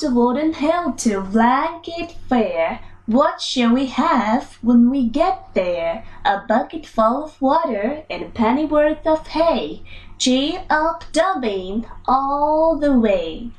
Dr. Warden wooden hill to Blanket Fair. What shall we have when we get there? A bucketful of water and a pennyworth of hay. Cheer up, Dobbin, all the way.